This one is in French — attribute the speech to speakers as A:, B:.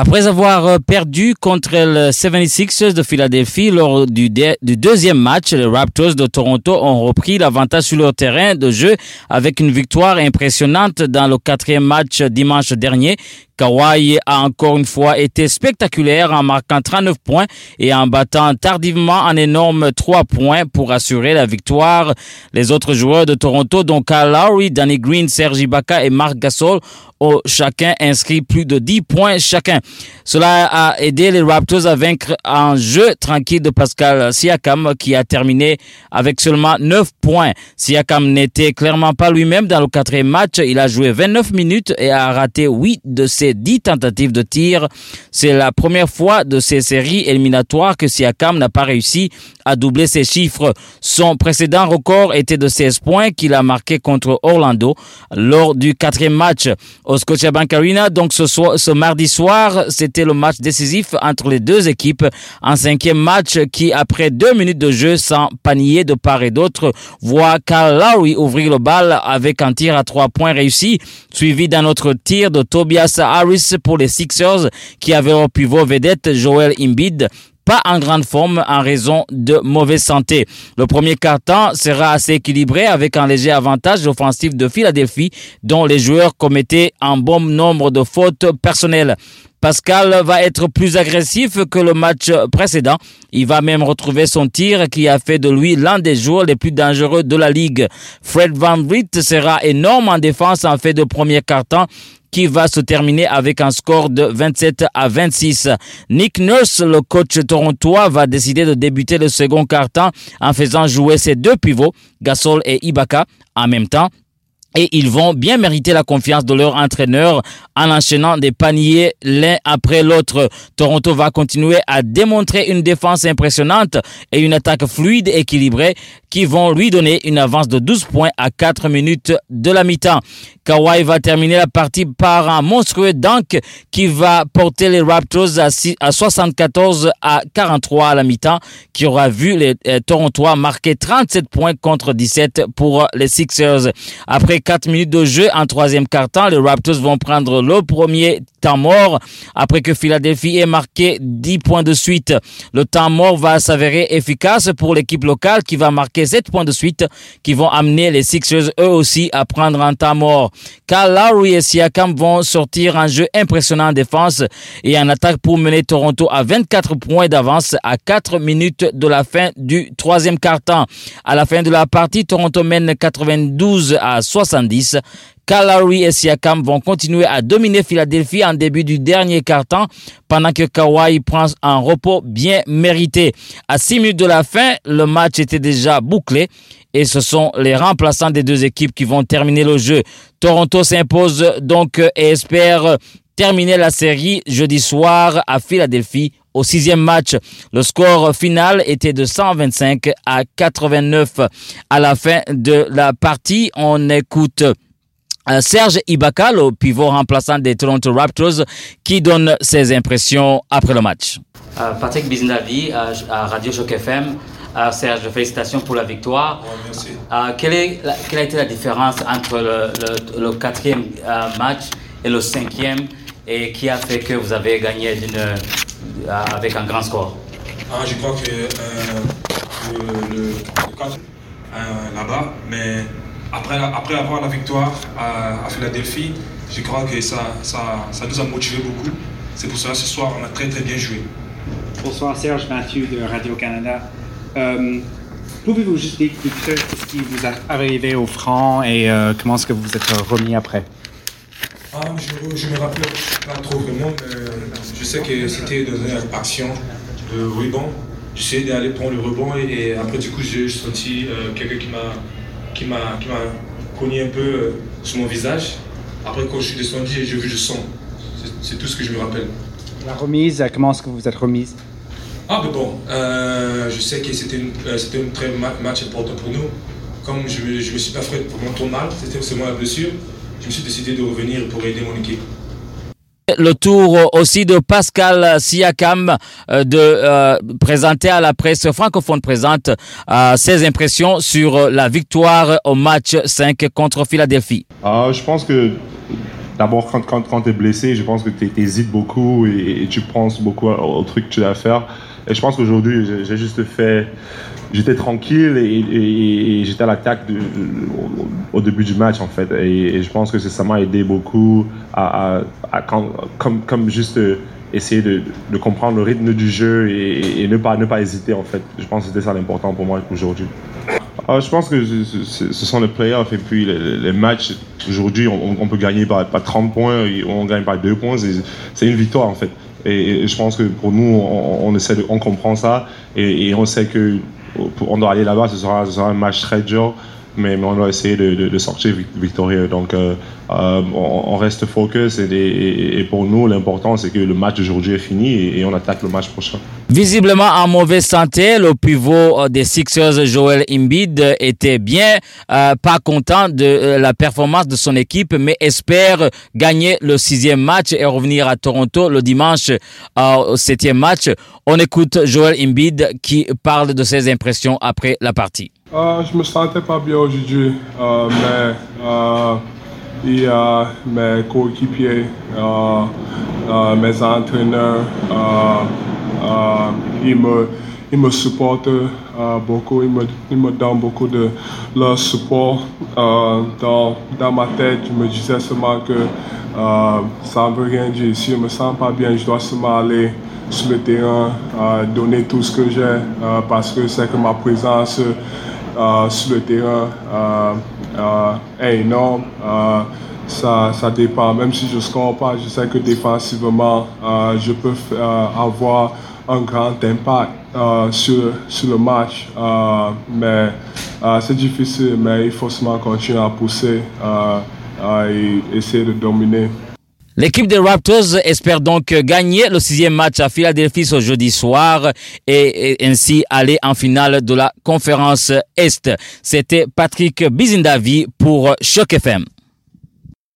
A: Après avoir euh, perdu contre le 76ers de Philadelphie lors du, deuxième match, les Raptors de Toronto ont repris l'avantage sur leur terrain de jeu avec une victoire impressionnante dans le quatrième match dimanche dernier Kawhi a encore une fois été spectaculaire en marquant 39 points et en battant tardivement un énorme 3 points pour assurer la victoire. Les autres joueurs de Toronto, dont Kyle Lowry, Danny Green, Sergi Ibaka et Marc Gasol, ont chacun inscrit plus de 10 points chacun. Cela a aidé les Raptors à vaincre un jeu tranquille de Pascal Siakam qui a terminé avec seulement 9 points. Siakam n'était clairement pas lui-même dans le quatrième match. Il a joué 29 minutes et a raté 8 de ses 10 tentatives de tir. C'est la première fois de ces séries éliminatoires que Siakam n'a pas réussi à doubler ses chiffres. Son précédent record était de 16 points qu'il a marqué contre Orlando lors du quatrième match au Scotiabank Arena. Donc ce, soir, ce mardi soir, c'était le match décisif entre les deux équipes. Un cinquième match qui, après deux minutes de jeu sans panier de part et d'autre, voit Carl Lowry ouvrir le bal avec un tir à trois points réussi, suivi d'un autre tir de Tobias Harris pour les Sixers qui avait au pivot vedette Joel Embiid pas en grande forme en raison de mauvaise santé. Le premier quart-temps sera assez équilibré avec un léger avantage offensif de Philadelphie dont les joueurs commettaient un bon nombre de fautes personnelles. Pascal va être plus agressif que le match précédent. Il va même retrouver son tir qui a fait de lui l'un des joueurs les plus dangereux de la ligue. Fred Van Vliet sera énorme en défense en fait de premier quart-temps qui va se terminer avec un score de 27 à 26. Nick Nurse, le coach torontois, va décider de débuter le second quart-temps en faisant jouer ses deux pivots, Gasol et Ibaka, en même temps et ils vont bien mériter la confiance de leur entraîneur en enchaînant des paniers l'un après l'autre. Toronto va continuer à démontrer une défense impressionnante et une attaque fluide et équilibrée qui vont lui donner une avance de 12 points à 4 minutes de la mi-temps. Kawhi va terminer la partie par un monstrueux dunk qui va porter les Raptors à, 74 à 43 à la mi-temps, qui aura vu les euh, Torontois marquer 37 points contre 17 pour les Sixers. Après 4 minutes de jeu en troisième quart-temps, les Raptors vont prendre le premier temps mort après que Philadelphie ait marqué 10 points de suite. Le temps mort va s'avérer efficace pour l'équipe locale qui va marquer 7 points de suite qui vont amener les Sixers eux aussi à prendre un temps mort. Car Lowry et Siakam vont sortir un jeu impressionnant en défense et en attaque pour mener Toronto à 24 points d'avance à 4 minutes de la fin du troisième quart-temps. À la fin de la partie, Toronto mène 92 à 70. Lowry et Siakam vont continuer à dominer Philadelphie en début du dernier quart-temps pendant que Kawhi prend un repos bien mérité. À 6 minutes de la fin, le match était déjà bouclé et ce sont les remplaçants des deux équipes qui vont terminer le jeu. Toronto s'impose donc et espère terminer la série jeudi soir à Philadelphie au sixième match. Le score final était de 125 à 89. À la fin de la partie, on écoute euh, Serge Ibaka, le pivot remplaçant des Toronto Raptors, qui donne ses impressions après le match.
B: Euh, Patrick Biznavi à Radio Choc FM. Euh, Serge, félicitations pour la victoire.
C: merci.
B: quelle, est quelle, a été la différence entre le, quatrième match et le cinquième et qui a fait que vous avez gagné avec un grand score
C: ah, Je crois que le, le, là-bas, mais après, après avoir la victoire à, Philadelphie, je crois que ça, ça, ça nous a motivé beaucoup. C'est pour cela ce soir, on a très très bien joué.
D: Bonsoir Serge Mathieu de Radio-Canada. Euh, pouvez-vous juste décrire ce qui vous est arrivé au franc et euh, comment est-ce que vous êtes remis après?
C: Ah, Je ne me rappelle pas trop vraiment, mais je sais que c'était dans une action de rebond. J'essayais d'aller prendre le rebond et, après du coup j'ai senti euh, quelqu'un qui m'a qui m'a cogné un peu euh, sur mon visage. Après, quand je suis descendu, j'ai vu le sang. C'est tout ce que je me rappelle.
D: La remise, comment est-ce que vous êtes remise?
C: Ah, mais bon, euh, je sais que c'était un euh, très match important pour nous. Comme je ne me, suis pas fait pour mon tournal, c'était seulement la blessure, je me suis décidé de revenir pour aider mon équipe
A: le tour aussi de Pascal Siakam euh, de euh, présenter à la presse francophone présente euh, ses impressions sur la victoire au match 5 contre Philadelphie.
E: je pense que d'abord, quand, quand, quand tu es blessé, je pense que tu hésites beaucoup et, tu penses beaucoup au, truc que tu dois faire. Et je pense qu'aujourd'hui, j'ai juste fait. J'étais tranquille et, j'étais à l'attaque au, début du match, en fait. Et, je pense que ça m'a aidé beaucoup à, comme, juste essayer de, comprendre le rythme du jeu et, ne, pas, ne pas hésiter, en fait. Je pense que c'était ça l'important pour moi aujourd'hui. Ah, je pense que ce sont les playoffs et puis les, matchs. Aujourd'hui, on, peut gagner par, 30 points, on gagne par 2 points. C'est une victoire, en fait. Et, je pense que pour nous, on, essaie de, on comprend ça et, on sait que on doit aller là-bas, ce sera, un match très dur mais, on va essayer de, sortir victorieux. Donc, euh, euh, on, reste focus et, pour nous, l'important, c'est que le match d'aujourd'hui est fini et, on attaque le match prochain.
A: Visiblement en mauvaise santé, le pivot euh, des Sixers, Joel Embiid, était bien pas content de la performance de son équipe, mais espère gagner le sixième match et revenir à Toronto le dimanche au septième match. On écoute Joel Embiid qui parle de ses impressions après la partie.
F: Euh, je me sentais pas bien aujourd'hui, euh, mais euh, il y a mes coéquipiers, mes entraîneurs, ils, me, ils me supportent beaucoup, ils me, ils me donnent beaucoup de leur support. dans, dans ma tête, je me disais seulement que ça ne veut rien dire. Si je me sens pas bien, je dois seulement aller sur le terrain, donner tout ce que j'ai, parce que c'est que ma présence sur le terrain euh, euh, est énorme. ça, ça dépend. Même si je ne score pas, je sais que défensivement, je peux avoir un grand impact sur, sur le match. mais c'est difficile, mais il faut seulement continuer à pousser et essayer de dominer.
A: L'équipe des Raptors espère donc gagner le sixième match à Philadelphie ce jeudi soir et, ainsi aller en finale de la conférence Est. C'était Patrick Bizindavi pour Choc FM.